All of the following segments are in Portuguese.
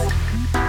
Thank you.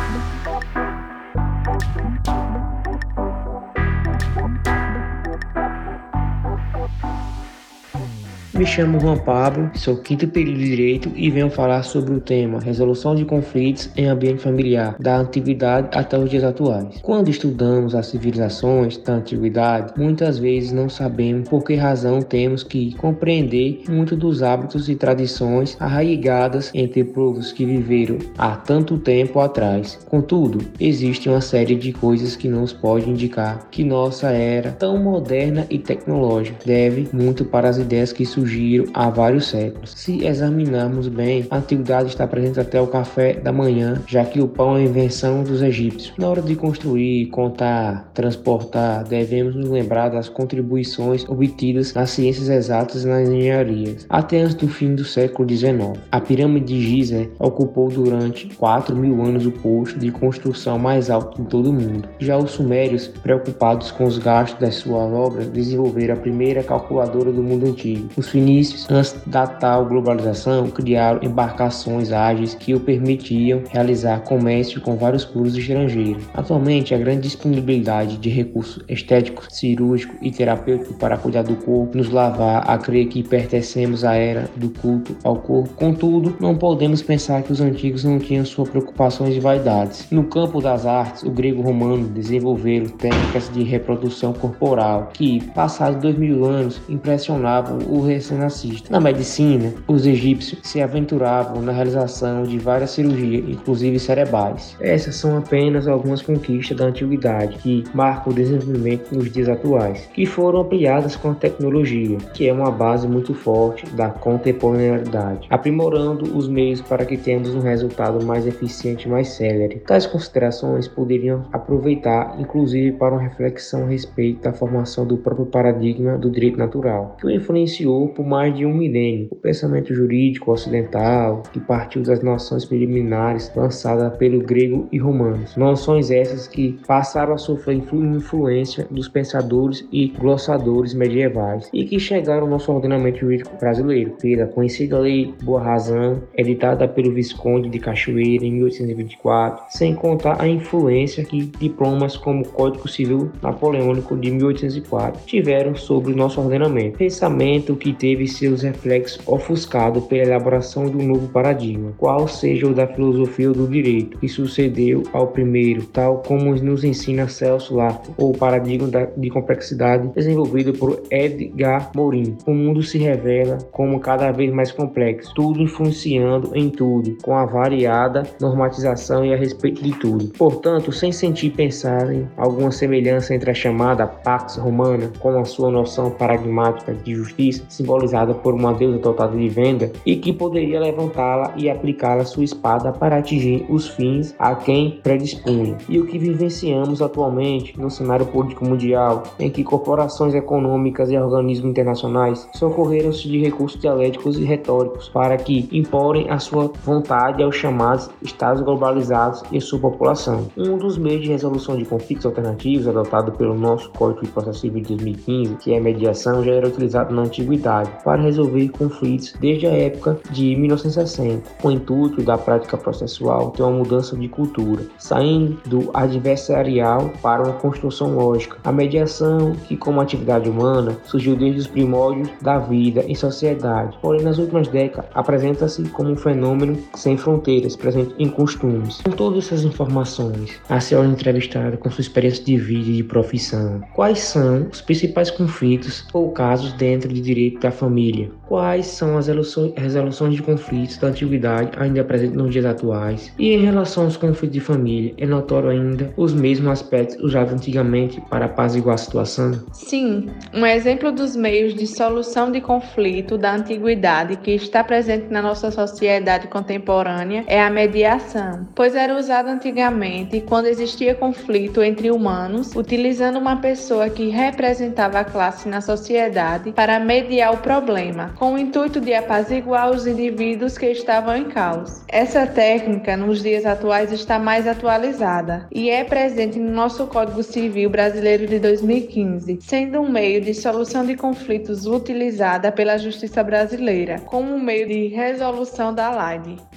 Me chamo Juan Pablo, sou quinto período de Direito e venho falar sobre o tema Resolução de conflitos em ambiente familiar, da antiguidade até os dias atuais. Quando estudamos as civilizações da antiguidade, muitas vezes não sabemos por que razão temos que compreender muito dos hábitos e tradições arraigadas entre povos que viveram há tanto tempo atrás. Contudo, existe uma série de coisas que nos pode indicar que nossa era tão moderna e tecnológica deve muito para as ideias que surgiram surgiram há vários séculos. Se examinarmos bem, a antiguidade está presente até o café da manhã, já que o pão é invenção dos egípcios. Na hora de construir, contar, transportar, devemos nos lembrar das contribuições obtidas nas ciências exatas e nas engenharias, até antes do fim do século XIX. A pirâmide de Gizé ocupou durante 4 mil anos o posto de construção mais alto de todo o mundo. Já os sumérios, preocupados com os gastos das suas obras, desenvolveram a primeira calculadora do mundo antigo. Os Vinícius, antes da tal globalização, criaram embarcações ágeis que o permitiam realizar comércio com vários povos estrangeiros. Atualmente, a grande disponibilidade de recursos estéticos, cirúrgicos e terapêuticos para cuidar do corpo nos lavar a crer que pertencemos à era do culto ao corpo. Contudo, não podemos pensar que os antigos não tinham suas preocupações e vaidades. No campo das artes, o grego romano desenvolveram técnicas de reprodução corporal que, passados dois mil anos, impressionavam o recém na medicina, os egípcios se aventuravam na realização de várias cirurgias, inclusive cerebrais. Essas são apenas algumas conquistas da antiguidade que marcam o desenvolvimento nos dias atuais, que foram ampliadas com a tecnologia, que é uma base muito forte da contemporaneidade, aprimorando os meios para que tenhamos um resultado mais eficiente e mais célere. Tais considerações poderiam aproveitar, inclusive, para uma reflexão a respeito da formação do próprio paradigma do direito natural, que o influenciou por mais de um milênio. O pensamento jurídico ocidental, que partiu das noções preliminares lançadas pelo grego e romanos, noções essas que passaram a sofrer influência dos pensadores e glossadores medievais e que chegaram ao nosso ordenamento jurídico brasileiro pela conhecida Lei Boa Razão, editada pelo Visconde de Cachoeira em 1824, sem contar a influência que diplomas como o Código Civil Napoleônico de 1804 tiveram sobre o nosso ordenamento. Pensamento que teve seus reflexos ofuscados pela elaboração um novo paradigma, qual seja o da filosofia do direito, que sucedeu ao primeiro, tal como nos ensina Celso Lato, ou paradigma de complexidade desenvolvido por Edgar Morin. O mundo se revela como cada vez mais complexo, tudo influenciando em tudo, com a variada normatização e a respeito de tudo. Portanto, sem sentir pensar em alguma semelhança entre a chamada Pax Romana, com a sua noção paradigmática de justiça, simbolizada por uma deusa dotada de venda, e que poderia levantá-la e aplicá-la sua espada para atingir os fins a quem predispunha. E o que vivenciamos atualmente no cenário político mundial, em que corporações econômicas e organismos internacionais socorreram-se de recursos dialéticos e retóricos para que imporem a sua vontade aos chamados estados globalizados e sua população. Um dos meios de resolução de conflitos alternativos adotado pelo nosso Código de Processo Civil de 2015, que é a mediação, já era utilizado na antiguidade para resolver conflitos desde a época de 1960, com o intuito da prática processual ter uma mudança de cultura, saindo do adversarial para uma construção lógica. A mediação, que como atividade humana surgiu desde os primórdios da vida em sociedade, porém nas últimas décadas apresenta-se como um fenômeno sem fronteiras, presente em costumes. Com todas essas informações, a senhora entrevistada com sua experiência de vida e de profissão, quais são os principais conflitos ou casos dentro de direito da família. Quais são as resoluções de conflitos da antiguidade ainda presentes nos dias atuais? E em relação aos conflitos de família, é notório ainda os mesmos aspectos usados antigamente para apaziguar a situação? Sim, um exemplo dos meios de solução de conflito da antiguidade que está presente na nossa sociedade contemporânea é a mediação, pois era usado antigamente quando existia conflito entre humanos, utilizando uma pessoa que representava a classe na sociedade para mediar o problema, com o intuito de apaziguar os indivíduos que estavam em caos. Essa técnica, nos dias atuais, está mais atualizada e é presente no nosso Código Civil Brasileiro de 2015, sendo um meio de solução de conflitos utilizada pela Justiça Brasileira como um meio de resolução da LAD.